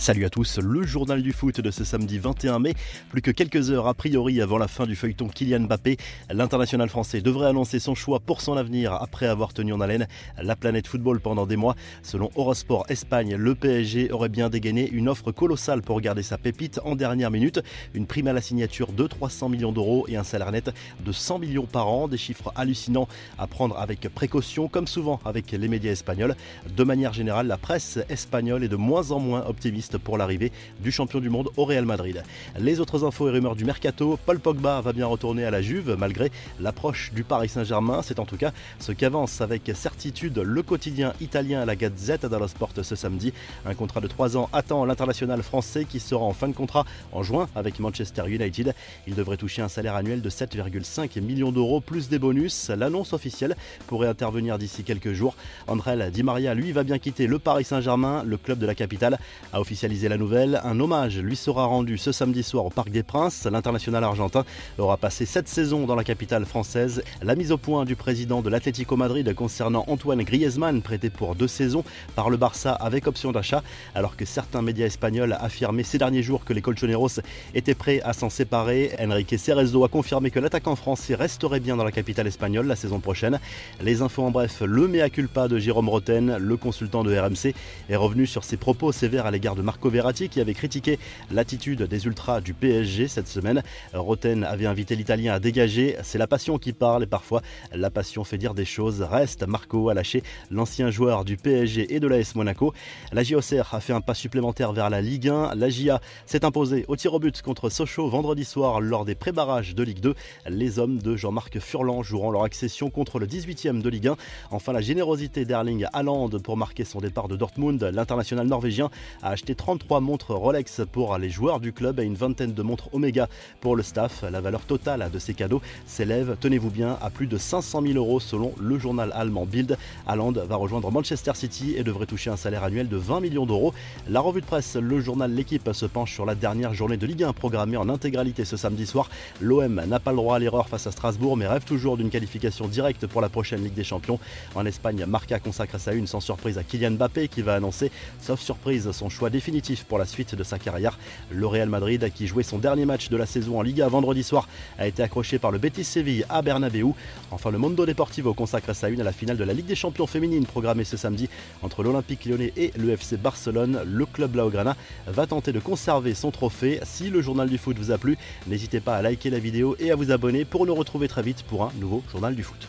Salut à tous, le journal du foot de ce samedi 21 mai. Plus que quelques heures a priori avant la fin du feuilleton Kylian Mbappé, l'international français devrait annoncer son choix pour son avenir après avoir tenu en haleine la planète football pendant des mois. Selon Eurosport Espagne, le PSG aurait bien dégainé une offre colossale pour garder sa pépite en dernière minute. Une prime à la signature de 300 millions d'euros et un salaire net de 100 millions par an. Des chiffres hallucinants à prendre avec précaution, comme souvent avec les médias espagnols. De manière générale, la presse espagnole est de moins en moins optimiste pour l'arrivée du champion du monde au Real Madrid. Les autres infos et rumeurs du mercato, Paul Pogba va bien retourner à la Juve malgré l'approche du Paris Saint-Germain. C'est en tout cas ce qu'avance avec certitude le quotidien italien La Gazette dello Sport ce samedi. Un contrat de 3 ans attend l'international français qui sera en fin de contrat en juin avec Manchester United. Il devrait toucher un salaire annuel de 7,5 millions d'euros plus des bonus. L'annonce officielle pourrait intervenir d'ici quelques jours. André Di Maria, lui, va bien quitter le Paris Saint-Germain. Le club de la capitale a officiellement la nouvelle. Un hommage lui sera rendu ce samedi soir au Parc des Princes. L'international argentin aura passé sept saisons dans la capitale française. La mise au point du président de l'Atlético Madrid concernant Antoine Griezmann, prêté pour deux saisons par le Barça avec option d'achat, alors que certains médias espagnols affirmaient ces derniers jours que les Colchoneros étaient prêts à s'en séparer. Enrique Cerezo a confirmé que l'attaquant français resterait bien dans la capitale espagnole la saison prochaine. Les infos en bref, le mea culpa de Jérôme Roten, le consultant de RMC, est revenu sur ses propos sévères à l'égard de Marco Verratti qui avait critiqué l'attitude des ultras du PSG cette semaine. Roten avait invité l'Italien à dégager. C'est la passion qui parle et parfois la passion fait dire des choses. Reste, Marco a lâché l'ancien joueur du PSG et de l'AS Monaco. La JOCR a fait un pas supplémentaire vers la Ligue 1. La JA s'est imposée au tir au but contre Sochaux vendredi soir lors des pré-barrages de Ligue 2. Les hommes de Jean-Marc Furlan joueront leur accession contre le 18e de Ligue 1. Enfin, la générosité d'Erling Haaland pour marquer son départ de Dortmund. L'international norvégien a acheté 33 montres Rolex pour les joueurs du club et une vingtaine de montres Omega pour le staff. La valeur totale de ces cadeaux s'élève, tenez-vous bien, à plus de 500 000 euros selon le journal allemand Bild. Haaland va rejoindre Manchester City et devrait toucher un salaire annuel de 20 millions d'euros. La revue de presse, le journal L'équipe se penche sur la dernière journée de Ligue 1 programmée en intégralité ce samedi soir. L'OM n'a pas le droit à l'erreur face à Strasbourg mais rêve toujours d'une qualification directe pour la prochaine Ligue des Champions. En Espagne, Marca consacre sa une sans surprise à Kylian Mbappé qui va annoncer, sauf surprise, son choix définitif pour la suite de sa carrière. Le Real Madrid, qui jouait son dernier match de la saison en Liga vendredi soir, a été accroché par le Betis Séville à Bernabeu. Enfin, le Mondo Deportivo consacre sa une à la finale de la Ligue des Champions féminine programmée ce samedi entre l'Olympique lyonnais et le FC Barcelone. Le club Blaugrana va tenter de conserver son trophée. Si le journal du foot vous a plu, n'hésitez pas à liker la vidéo et à vous abonner pour nous retrouver très vite pour un nouveau journal du foot.